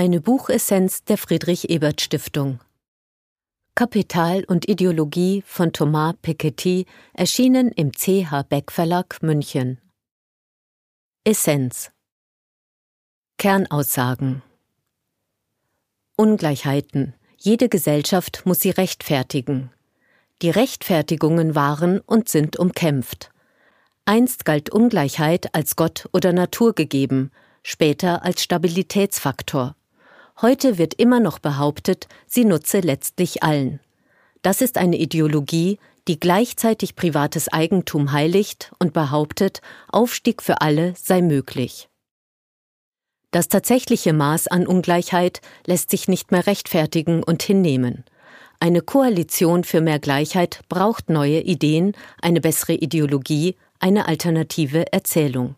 Eine Buchessenz der Friedrich Ebert Stiftung. Kapital und Ideologie von Thomas Piketty erschienen im CH Beck Verlag München. Essenz Kernaussagen Ungleichheiten. Jede Gesellschaft muss sie rechtfertigen. Die Rechtfertigungen waren und sind umkämpft. Einst galt Ungleichheit als Gott oder Natur gegeben, später als Stabilitätsfaktor. Heute wird immer noch behauptet, sie nutze letztlich allen. Das ist eine Ideologie, die gleichzeitig privates Eigentum heiligt und behauptet, Aufstieg für alle sei möglich. Das tatsächliche Maß an Ungleichheit lässt sich nicht mehr rechtfertigen und hinnehmen. Eine Koalition für mehr Gleichheit braucht neue Ideen, eine bessere Ideologie, eine alternative Erzählung.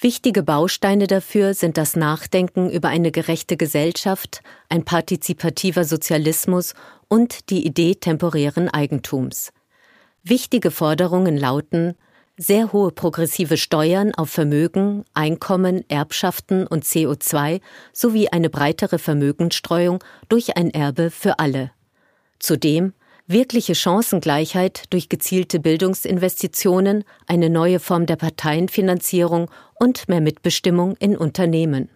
Wichtige Bausteine dafür sind das Nachdenken über eine gerechte Gesellschaft, ein partizipativer Sozialismus und die Idee temporären Eigentums. Wichtige Forderungen lauten sehr hohe progressive Steuern auf Vermögen, Einkommen, Erbschaften und CO2 sowie eine breitere Vermögensstreuung durch ein Erbe für alle. Zudem wirkliche Chancengleichheit durch gezielte Bildungsinvestitionen, eine neue Form der Parteienfinanzierung und mehr Mitbestimmung in Unternehmen.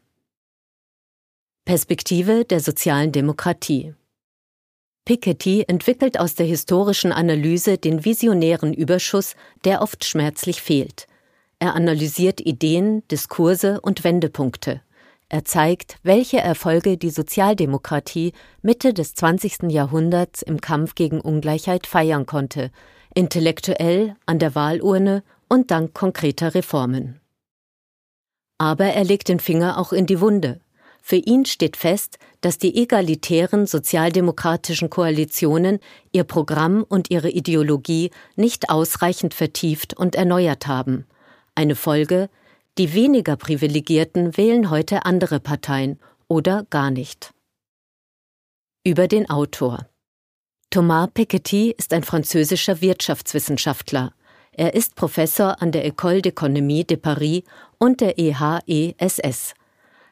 Perspektive der sozialen Demokratie Piketty entwickelt aus der historischen Analyse den visionären Überschuss, der oft schmerzlich fehlt. Er analysiert Ideen, Diskurse und Wendepunkte. Er zeigt, welche Erfolge die Sozialdemokratie Mitte des 20. Jahrhunderts im Kampf gegen Ungleichheit feiern konnte, intellektuell, an der Wahlurne und dank konkreter Reformen. Aber er legt den Finger auch in die Wunde. Für ihn steht fest, dass die egalitären sozialdemokratischen Koalitionen ihr Programm und ihre Ideologie nicht ausreichend vertieft und erneuert haben. Eine Folge, die weniger Privilegierten wählen heute andere Parteien oder gar nicht. Über den Autor Thomas Piketty ist ein französischer Wirtschaftswissenschaftler. Er ist Professor an der École d'économie de Paris und der EHESS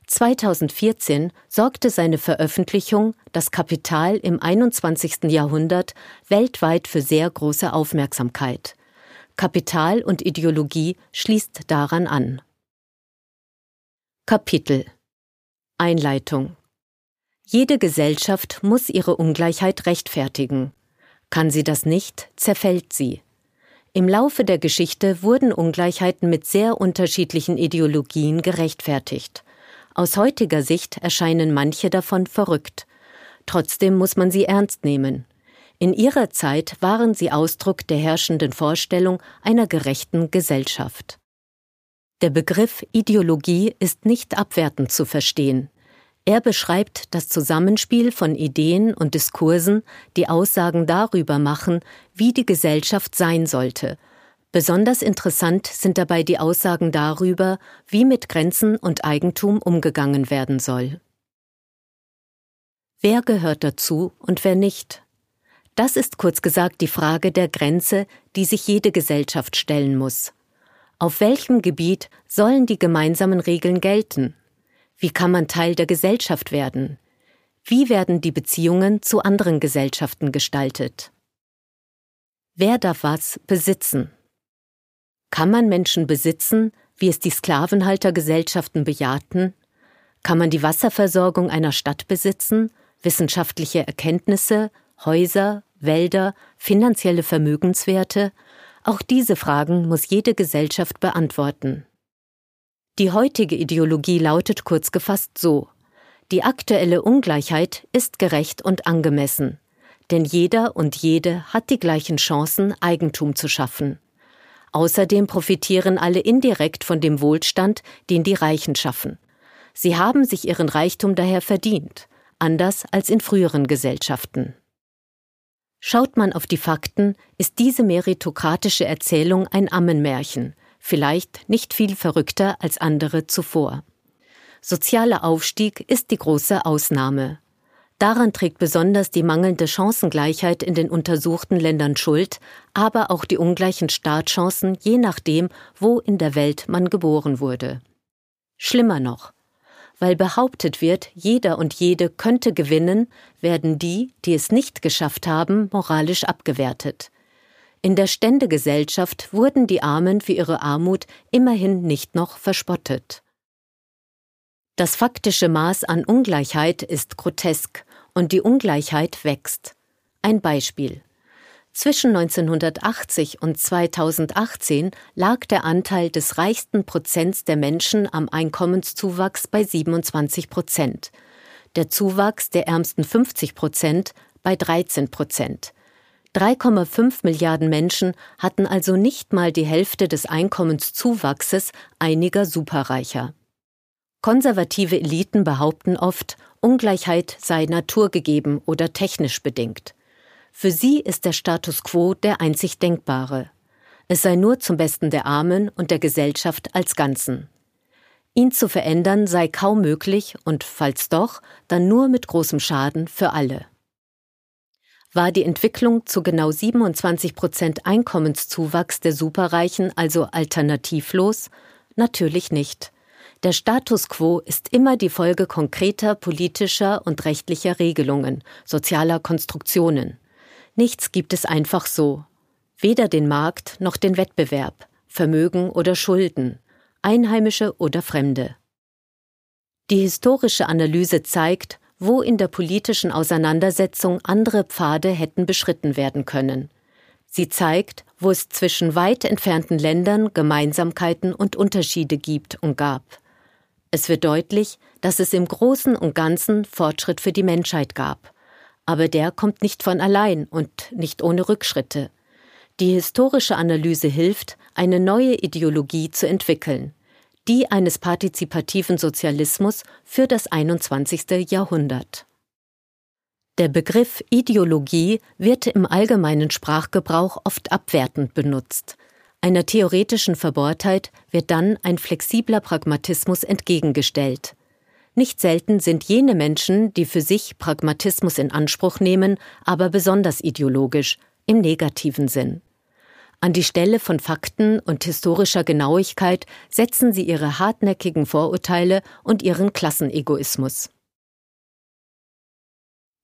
2014 sorgte seine Veröffentlichung Das Kapital im 21. Jahrhundert weltweit für sehr große Aufmerksamkeit. Kapital und Ideologie schließt daran an. Kapitel Einleitung Jede Gesellschaft muss ihre Ungleichheit rechtfertigen. Kann sie das nicht, zerfällt sie. Im Laufe der Geschichte wurden Ungleichheiten mit sehr unterschiedlichen Ideologien gerechtfertigt. Aus heutiger Sicht erscheinen manche davon verrückt. Trotzdem muss man sie ernst nehmen. In ihrer Zeit waren sie Ausdruck der herrschenden Vorstellung einer gerechten Gesellschaft. Der Begriff Ideologie ist nicht abwertend zu verstehen. Er beschreibt das Zusammenspiel von Ideen und Diskursen, die Aussagen darüber machen, wie die Gesellschaft sein sollte Besonders interessant sind dabei die Aussagen darüber, wie mit Grenzen und Eigentum umgegangen werden soll. Wer gehört dazu und wer nicht? Das ist kurz gesagt die Frage der Grenze, die sich jede Gesellschaft stellen muss. Auf welchem Gebiet sollen die gemeinsamen Regeln gelten? Wie kann man Teil der Gesellschaft werden? Wie werden die Beziehungen zu anderen Gesellschaften gestaltet? Wer darf was besitzen? Kann man Menschen besitzen, wie es die Sklavenhaltergesellschaften bejahten? Kann man die Wasserversorgung einer Stadt besitzen, wissenschaftliche Erkenntnisse, Häuser, Wälder, finanzielle Vermögenswerte? Auch diese Fragen muss jede Gesellschaft beantworten. Die heutige Ideologie lautet kurz gefasst so Die aktuelle Ungleichheit ist gerecht und angemessen, denn jeder und jede hat die gleichen Chancen, Eigentum zu schaffen. Außerdem profitieren alle indirekt von dem Wohlstand, den die Reichen schaffen. Sie haben sich ihren Reichtum daher verdient, anders als in früheren Gesellschaften. Schaut man auf die Fakten, ist diese meritokratische Erzählung ein Ammenmärchen, vielleicht nicht viel verrückter als andere zuvor. Sozialer Aufstieg ist die große Ausnahme. Daran trägt besonders die mangelnde Chancengleichheit in den untersuchten Ländern Schuld, aber auch die ungleichen Startchancen je nachdem, wo in der Welt man geboren wurde. Schlimmer noch. Weil behauptet wird, jeder und jede könnte gewinnen, werden die, die es nicht geschafft haben, moralisch abgewertet. In der Ständegesellschaft wurden die Armen für ihre Armut immerhin nicht noch verspottet. Das faktische Maß an Ungleichheit ist grotesk und die Ungleichheit wächst. Ein Beispiel. Zwischen 1980 und 2018 lag der Anteil des reichsten Prozents der Menschen am Einkommenszuwachs bei 27 Prozent, der Zuwachs der ärmsten 50 Prozent bei 13 Prozent. 3,5 Milliarden Menschen hatten also nicht mal die Hälfte des Einkommenszuwachses einiger Superreicher. Konservative Eliten behaupten oft, Ungleichheit sei naturgegeben oder technisch bedingt. Für sie ist der Status quo der einzig denkbare. Es sei nur zum Besten der Armen und der Gesellschaft als Ganzen. Ihn zu verändern sei kaum möglich und falls doch, dann nur mit großem Schaden für alle. War die Entwicklung zu genau 27 Prozent Einkommenszuwachs der Superreichen also alternativlos? Natürlich nicht. Der Status quo ist immer die Folge konkreter politischer und rechtlicher Regelungen, sozialer Konstruktionen. Nichts gibt es einfach so. Weder den Markt noch den Wettbewerb, Vermögen oder Schulden, Einheimische oder Fremde. Die historische Analyse zeigt, wo in der politischen Auseinandersetzung andere Pfade hätten beschritten werden können. Sie zeigt, wo es zwischen weit entfernten Ländern Gemeinsamkeiten und Unterschiede gibt und gab. Es wird deutlich, dass es im Großen und Ganzen Fortschritt für die Menschheit gab. Aber der kommt nicht von allein und nicht ohne Rückschritte. Die historische Analyse hilft, eine neue Ideologie zu entwickeln die eines partizipativen Sozialismus für das 21. Jahrhundert. Der Begriff Ideologie wird im allgemeinen Sprachgebrauch oft abwertend benutzt. Einer theoretischen Verbohrtheit wird dann ein flexibler Pragmatismus entgegengestellt. Nicht selten sind jene Menschen, die für sich Pragmatismus in Anspruch nehmen, aber besonders ideologisch, im negativen Sinn. An die Stelle von Fakten und historischer Genauigkeit setzen sie ihre hartnäckigen Vorurteile und ihren Klassenegoismus.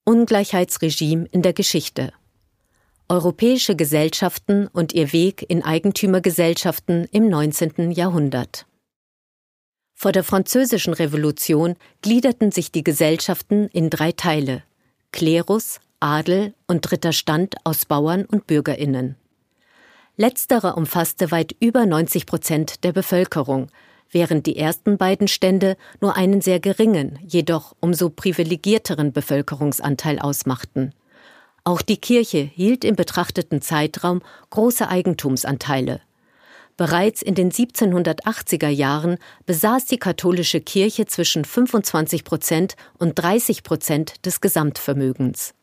Ungleichheitsregime in der Geschichte Europäische Gesellschaften und ihr Weg in Eigentümergesellschaften im 19. Jahrhundert Vor der Französischen Revolution gliederten sich die Gesellschaften in drei Teile Klerus, Adel und dritter Stand aus Bauern und Bürgerinnen. Letzterer umfasste weit über 90 Prozent der Bevölkerung, während die ersten beiden Stände nur einen sehr geringen, jedoch umso privilegierteren Bevölkerungsanteil ausmachten. Auch die Kirche hielt im betrachteten Zeitraum große Eigentumsanteile. Bereits in den 1780er Jahren besaß die katholische Kirche zwischen 25 Prozent und 30 Prozent des Gesamtvermögens.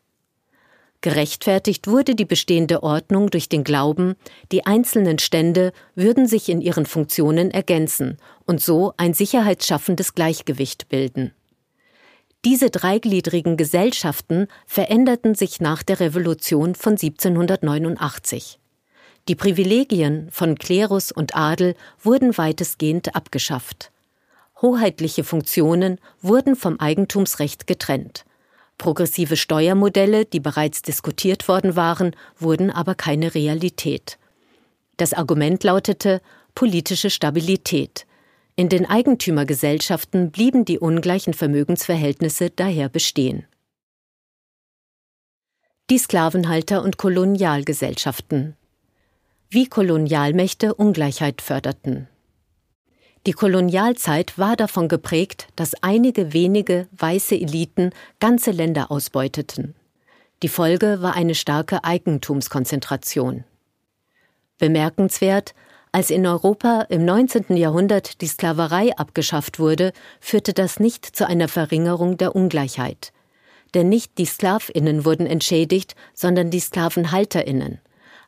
Gerechtfertigt wurde die bestehende Ordnung durch den Glauben, die einzelnen Stände würden sich in ihren Funktionen ergänzen und so ein sicherheitsschaffendes Gleichgewicht bilden. Diese dreigliedrigen Gesellschaften veränderten sich nach der Revolution von 1789. Die Privilegien von Klerus und Adel wurden weitestgehend abgeschafft. Hoheitliche Funktionen wurden vom Eigentumsrecht getrennt. Progressive Steuermodelle, die bereits diskutiert worden waren, wurden aber keine Realität. Das Argument lautete politische Stabilität. In den Eigentümergesellschaften blieben die ungleichen Vermögensverhältnisse daher bestehen. Die Sklavenhalter und Kolonialgesellschaften. Wie Kolonialmächte Ungleichheit förderten. Die Kolonialzeit war davon geprägt, dass einige wenige weiße Eliten ganze Länder ausbeuteten. Die Folge war eine starke Eigentumskonzentration. Bemerkenswert, als in Europa im 19. Jahrhundert die Sklaverei abgeschafft wurde, führte das nicht zu einer Verringerung der Ungleichheit. Denn nicht die Sklavinnen wurden entschädigt, sondern die Sklavenhalterinnen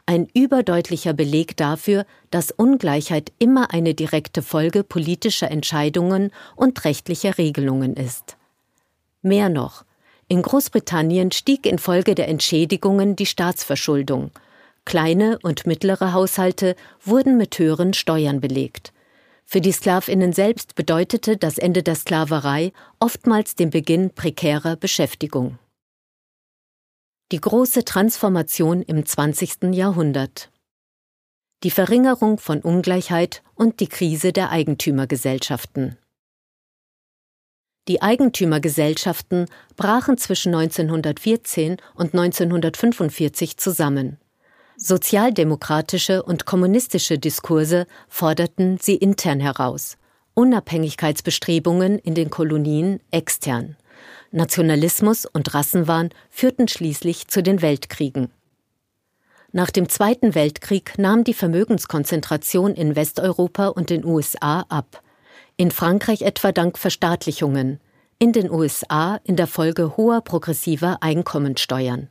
ein überdeutlicher Beleg dafür, dass Ungleichheit immer eine direkte Folge politischer Entscheidungen und rechtlicher Regelungen ist. Mehr noch, in Großbritannien stieg infolge der Entschädigungen die Staatsverschuldung. Kleine und mittlere Haushalte wurden mit höheren Steuern belegt. Für die Sklavinnen selbst bedeutete das Ende der Sklaverei oftmals den Beginn prekärer Beschäftigung. Die große Transformation im 20. Jahrhundert. Die Verringerung von Ungleichheit und die Krise der Eigentümergesellschaften. Die Eigentümergesellschaften brachen zwischen 1914 und 1945 zusammen. Sozialdemokratische und kommunistische Diskurse forderten sie intern heraus, Unabhängigkeitsbestrebungen in den Kolonien extern. Nationalismus und Rassenwahn führten schließlich zu den Weltkriegen. Nach dem Zweiten Weltkrieg nahm die Vermögenskonzentration in Westeuropa und den USA ab. In Frankreich etwa dank Verstaatlichungen, in den USA in der Folge hoher progressiver Einkommensteuern.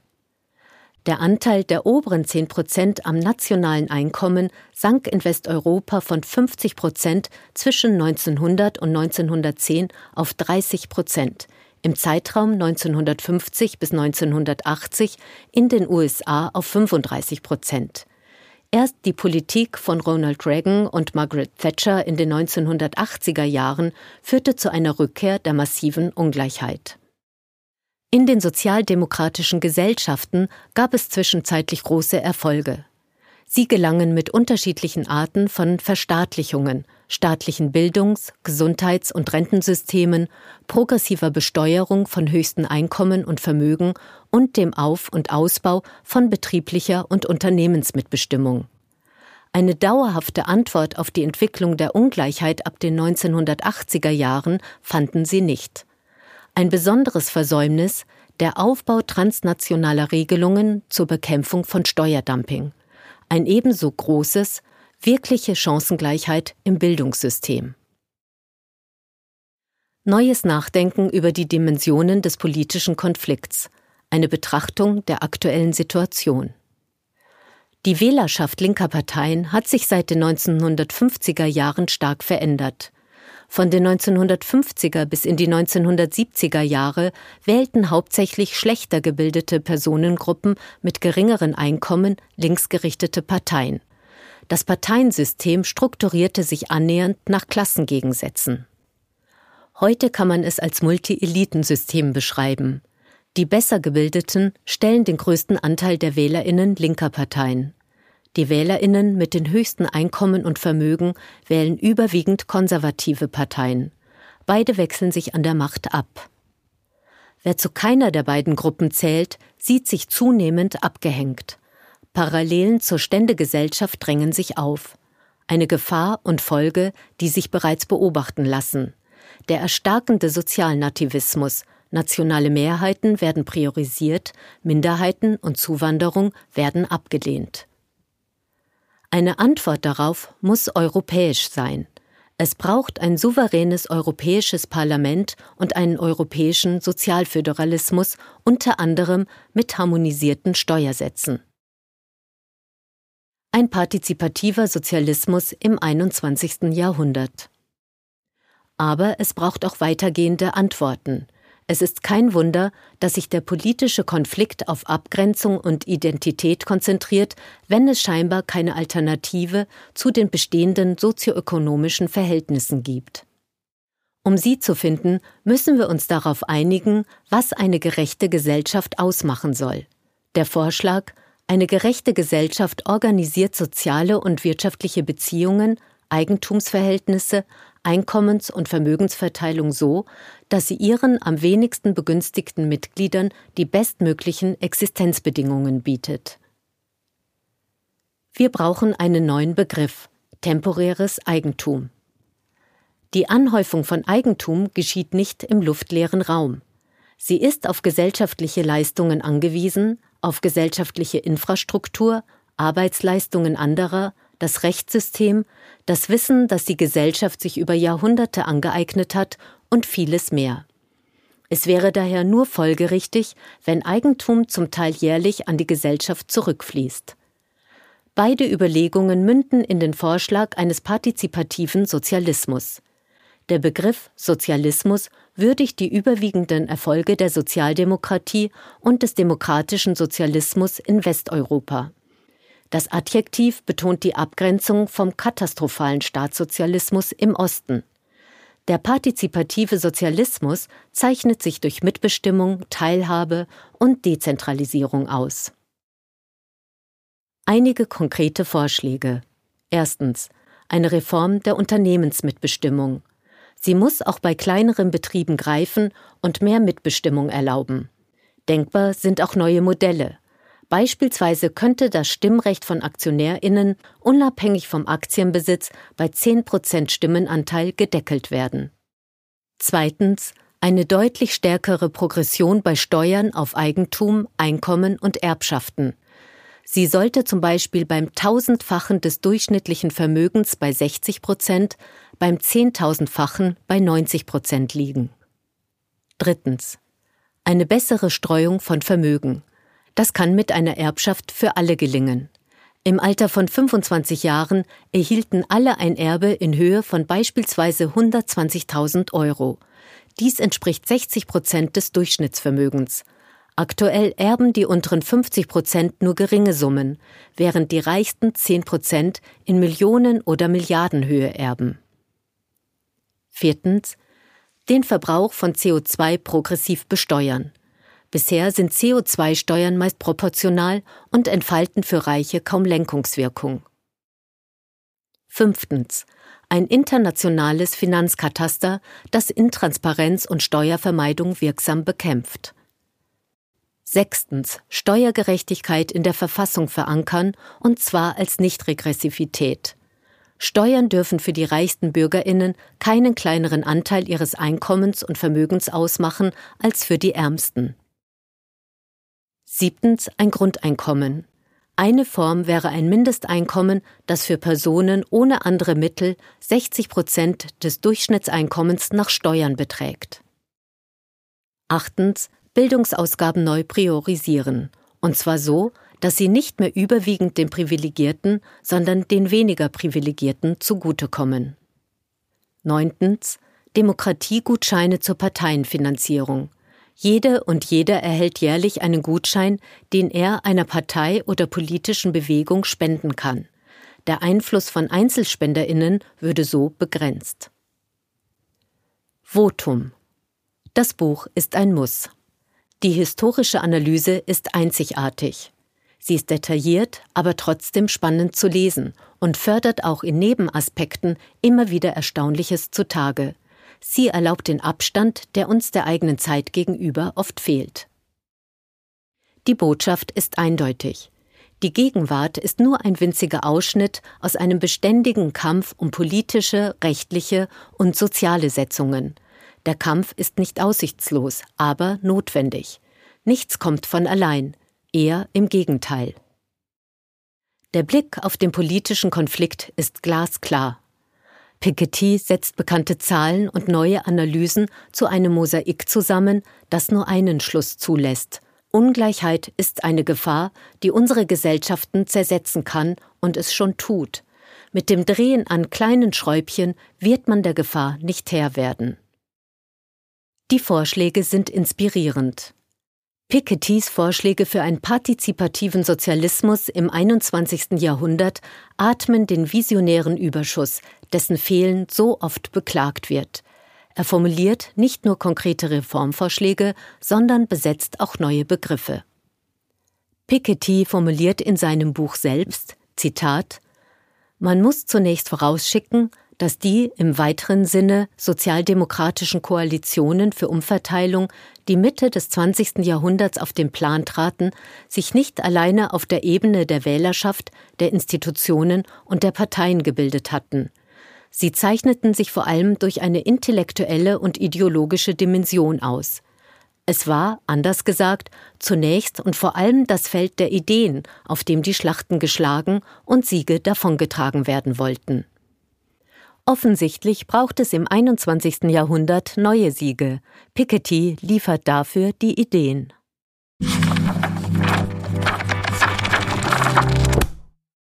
Der Anteil der oberen 10 Prozent am nationalen Einkommen sank in Westeuropa von 50 Prozent zwischen 1900 und 1910 auf 30 Prozent, im Zeitraum 1950 bis 1980 in den USA auf 35 Prozent. Erst die Politik von Ronald Reagan und Margaret Thatcher in den 1980er Jahren führte zu einer Rückkehr der massiven Ungleichheit. In den sozialdemokratischen Gesellschaften gab es zwischenzeitlich große Erfolge. Sie gelangen mit unterschiedlichen Arten von Verstaatlichungen, staatlichen Bildungs-, Gesundheits- und Rentensystemen, progressiver Besteuerung von höchsten Einkommen und Vermögen und dem Auf- und Ausbau von betrieblicher und Unternehmensmitbestimmung. Eine dauerhafte Antwort auf die Entwicklung der Ungleichheit ab den 1980er Jahren fanden sie nicht. Ein besonderes Versäumnis der Aufbau transnationaler Regelungen zur Bekämpfung von Steuerdumping. Ein ebenso großes wirkliche Chancengleichheit im Bildungssystem. Neues Nachdenken über die Dimensionen des politischen Konflikts. Eine Betrachtung der aktuellen Situation. Die Wählerschaft linker Parteien hat sich seit den 1950er Jahren stark verändert. Von den 1950er bis in die 1970er Jahre wählten hauptsächlich schlechter gebildete Personengruppen mit geringeren Einkommen linksgerichtete Parteien. Das Parteiensystem strukturierte sich annähernd nach Klassengegensätzen. Heute kann man es als Multi-Elitensystem beschreiben. Die besser gebildeten stellen den größten Anteil der Wählerinnen linker Parteien. Die Wählerinnen mit den höchsten Einkommen und Vermögen wählen überwiegend konservative Parteien. Beide wechseln sich an der Macht ab. Wer zu keiner der beiden Gruppen zählt, sieht sich zunehmend abgehängt. Parallelen zur Ständegesellschaft drängen sich auf. Eine Gefahr und Folge, die sich bereits beobachten lassen. Der erstarkende Sozialnativismus, nationale Mehrheiten werden priorisiert, Minderheiten und Zuwanderung werden abgelehnt. Eine Antwort darauf muss europäisch sein. Es braucht ein souveränes europäisches Parlament und einen europäischen Sozialföderalismus, unter anderem mit harmonisierten Steuersätzen. Ein partizipativer Sozialismus im 21. Jahrhundert. Aber es braucht auch weitergehende Antworten. Es ist kein Wunder, dass sich der politische Konflikt auf Abgrenzung und Identität konzentriert, wenn es scheinbar keine Alternative zu den bestehenden sozioökonomischen Verhältnissen gibt. Um sie zu finden, müssen wir uns darauf einigen, was eine gerechte Gesellschaft ausmachen soll. Der Vorschlag, eine gerechte Gesellschaft organisiert soziale und wirtschaftliche Beziehungen, Eigentumsverhältnisse, Einkommens- und Vermögensverteilung so, dass sie ihren am wenigsten begünstigten Mitgliedern die bestmöglichen Existenzbedingungen bietet. Wir brauchen einen neuen Begriff temporäres Eigentum. Die Anhäufung von Eigentum geschieht nicht im luftleeren Raum. Sie ist auf gesellschaftliche Leistungen angewiesen, auf gesellschaftliche Infrastruktur, Arbeitsleistungen anderer, das Rechtssystem, das Wissen, das die Gesellschaft sich über Jahrhunderte angeeignet hat und vieles mehr. Es wäre daher nur folgerichtig, wenn Eigentum zum Teil jährlich an die Gesellschaft zurückfließt. Beide Überlegungen münden in den Vorschlag eines partizipativen Sozialismus. Der Begriff Sozialismus würdigt die überwiegenden Erfolge der Sozialdemokratie und des demokratischen Sozialismus in Westeuropa. Das Adjektiv betont die Abgrenzung vom katastrophalen Staatssozialismus im Osten. Der partizipative Sozialismus zeichnet sich durch Mitbestimmung, Teilhabe und Dezentralisierung aus. Einige konkrete Vorschläge. Erstens. Eine Reform der Unternehmensmitbestimmung. Sie muss auch bei kleineren Betrieben greifen und mehr Mitbestimmung erlauben. Denkbar sind auch neue Modelle. Beispielsweise könnte das Stimmrecht von AktionärInnen unabhängig vom Aktienbesitz bei 10% Stimmenanteil gedeckelt werden. Zweitens eine deutlich stärkere Progression bei Steuern auf Eigentum, Einkommen und Erbschaften. Sie sollte zum Beispiel beim tausendfachen des durchschnittlichen Vermögens bei 60 Prozent, beim zehntausendfachen bei 90 Prozent liegen. Drittens. Eine bessere Streuung von Vermögen. Das kann mit einer Erbschaft für alle gelingen. Im Alter von 25 Jahren erhielten alle ein Erbe in Höhe von beispielsweise 120.000 Euro. Dies entspricht 60 Prozent des Durchschnittsvermögens. Aktuell erben die unteren 50 Prozent nur geringe Summen, während die reichsten 10 Prozent in Millionen- oder Milliardenhöhe erben. Viertens. Den Verbrauch von CO2 progressiv besteuern. Bisher sind CO2-Steuern meist proportional und entfalten für Reiche kaum Lenkungswirkung. Fünftens. Ein internationales Finanzkataster, das Intransparenz und Steuervermeidung wirksam bekämpft. Sechstens. Steuergerechtigkeit in der Verfassung verankern, und zwar als Nichtregressivität. Steuern dürfen für die reichsten Bürgerinnen keinen kleineren Anteil ihres Einkommens und Vermögens ausmachen als für die ärmsten. Siebtens ein Grundeinkommen. Eine Form wäre ein Mindesteinkommen, das für Personen ohne andere Mittel 60 Prozent des Durchschnittseinkommens nach Steuern beträgt. Achtens Bildungsausgaben neu priorisieren, und zwar so, dass sie nicht mehr überwiegend den Privilegierten, sondern den weniger Privilegierten zugutekommen. Neuntens Demokratiegutscheine zur Parteienfinanzierung. Jede und jeder erhält jährlich einen Gutschein, den er einer Partei oder politischen Bewegung spenden kann. Der Einfluss von Einzelspenderinnen würde so begrenzt. Votum Das Buch ist ein Muss. Die historische Analyse ist einzigartig. Sie ist detailliert, aber trotzdem spannend zu lesen und fördert auch in Nebenaspekten immer wieder Erstaunliches zutage. Sie erlaubt den Abstand, der uns der eigenen Zeit gegenüber oft fehlt. Die Botschaft ist eindeutig. Die Gegenwart ist nur ein winziger Ausschnitt aus einem beständigen Kampf um politische, rechtliche und soziale Setzungen. Der Kampf ist nicht aussichtslos, aber notwendig. Nichts kommt von allein, eher im Gegenteil. Der Blick auf den politischen Konflikt ist glasklar. Piketty setzt bekannte Zahlen und neue Analysen zu einem Mosaik zusammen, das nur einen Schluss zulässt. Ungleichheit ist eine Gefahr, die unsere Gesellschaften zersetzen kann und es schon tut. Mit dem Drehen an kleinen Schräubchen wird man der Gefahr nicht Herr werden. Die Vorschläge sind inspirierend. Pikettys Vorschläge für einen partizipativen Sozialismus im 21. Jahrhundert atmen den visionären Überschuss, dessen Fehlen so oft beklagt wird. Er formuliert nicht nur konkrete Reformvorschläge, sondern besetzt auch neue Begriffe. Piketty formuliert in seinem Buch selbst, Zitat, Man muss zunächst vorausschicken, dass die im weiteren Sinne sozialdemokratischen Koalitionen für Umverteilung, die Mitte des 20. Jahrhunderts auf den Plan traten, sich nicht alleine auf der Ebene der Wählerschaft, der Institutionen und der Parteien gebildet hatten. Sie zeichneten sich vor allem durch eine intellektuelle und ideologische Dimension aus. Es war, anders gesagt, zunächst und vor allem das Feld der Ideen, auf dem die Schlachten geschlagen und Siege davongetragen werden wollten. Offensichtlich braucht es im 21. Jahrhundert neue Siege. Piketty liefert dafür die Ideen.